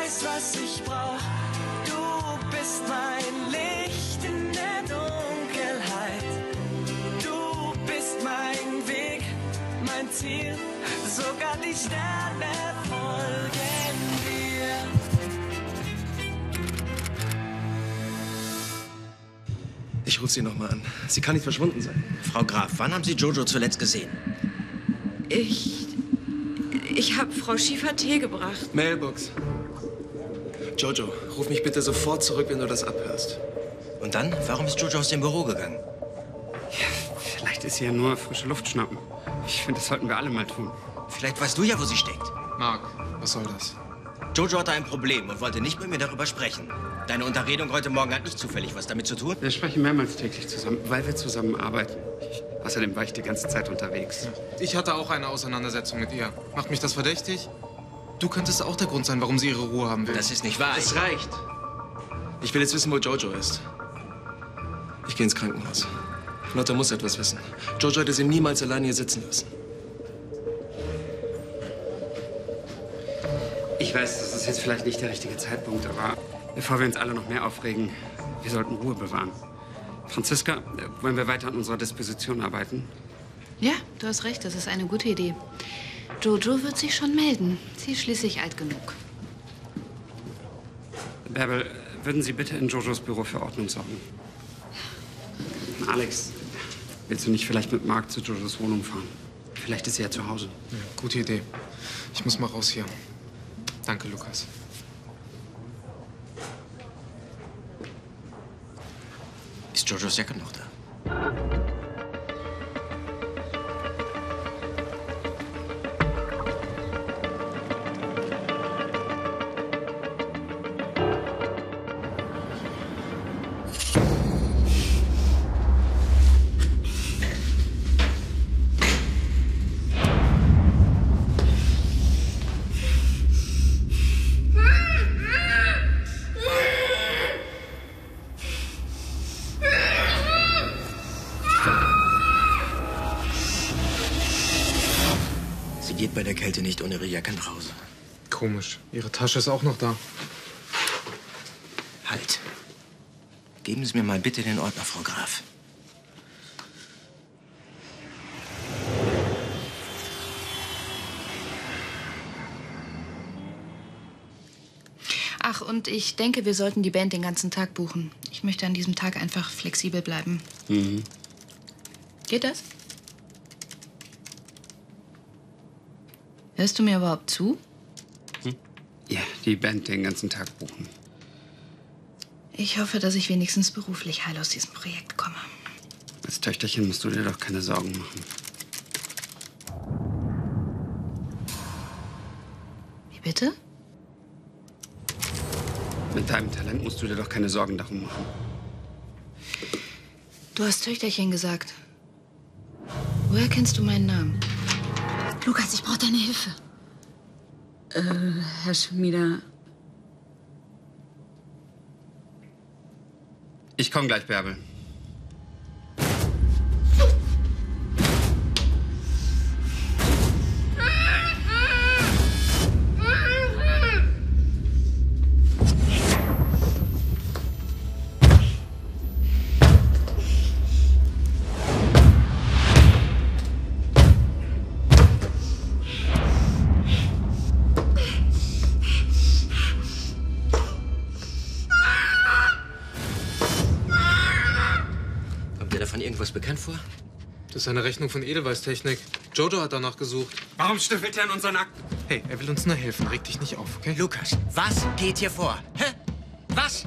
weiß, was ich brauch. Du bist mein Licht in der Dunkelheit. Du bist mein Weg, mein Ziel. Sogar die Sterne folgen dir. Ich rufe sie nochmal an. Sie kann nicht verschwunden sein. Frau Graf, wann haben Sie Jojo zuletzt gesehen? Ich ich habe Frau Schiefer Tee gebracht. Mailbox. Jojo, ruf mich bitte sofort zurück, wenn du das abhörst. Und dann? Warum ist Jojo aus dem Büro gegangen? Vielleicht ist sie ja nur frische Luft schnappen. Ich finde, das sollten wir alle mal tun. Vielleicht weißt du ja, wo sie steckt. Mark, was soll das? Jojo hatte ein Problem und wollte nicht mit mir darüber sprechen. Deine Unterredung heute Morgen hat nicht zufällig was damit zu tun? Wir sprechen mehrmals täglich zusammen, weil wir zusammen arbeiten. Außerdem war ich die ganze Zeit unterwegs. Ich hatte auch eine Auseinandersetzung mit ihr. Macht mich das verdächtig? Du könntest auch der Grund sein, warum sie ihre Ruhe haben will. Das ist nicht wahr. Es reicht. Ich will jetzt wissen, wo Jojo ist. Ich gehe ins Krankenhaus. Lotte muss etwas wissen. Jojo hätte sie niemals alleine hier sitzen lassen. Ich weiß, das ist jetzt vielleicht nicht der richtige Zeitpunkt, aber bevor wir uns alle noch mehr aufregen, wir sollten Ruhe bewahren. Franziska, äh, wollen wir weiter an unserer Disposition arbeiten? Ja, du hast recht, das ist eine gute Idee. Jojo wird sich schon melden. Sie ist schließlich alt genug. Bärbel, würden Sie bitte in Jojos Büro für Ordnung sorgen? Alex, willst du nicht vielleicht mit Marc zu Jojos Wohnung fahren? Vielleicht ist sie ja zu Hause. Ja, gute Idee. Ich muss mal raus hier. Danke, Lukas. Ist Jojos Jacke noch da? Geht bei der Kälte nicht ohne ihre Jacke nach Hause. Komisch. Ihre Tasche ist auch noch da. Halt. Geben Sie mir mal bitte den Ordner, Frau Graf. Ach, und ich denke, wir sollten die Band den ganzen Tag buchen. Ich möchte an diesem Tag einfach flexibel bleiben. Mhm. Geht das? Hörst du mir überhaupt zu? Ja, die Band den ganzen Tag buchen. Ich hoffe, dass ich wenigstens beruflich heil aus diesem Projekt komme. Als Töchterchen musst du dir doch keine Sorgen machen. Wie bitte? Mit deinem Talent musst du dir doch keine Sorgen darum machen. Du hast Töchterchen gesagt. Woher kennst du meinen Namen? Lukas, ich brauche deine Hilfe. Äh, Herr Schmieder, Ich komme gleich, Bärbel. Davon irgendwas bekannt vor? Das ist eine Rechnung von Edelweiß-Technik. Jojo hat danach gesucht. Warum stiftet er in unseren Akten? Hey, er will uns nur helfen. Reg dich nicht auf, okay? Lukas, was geht hier vor? Hä? Was?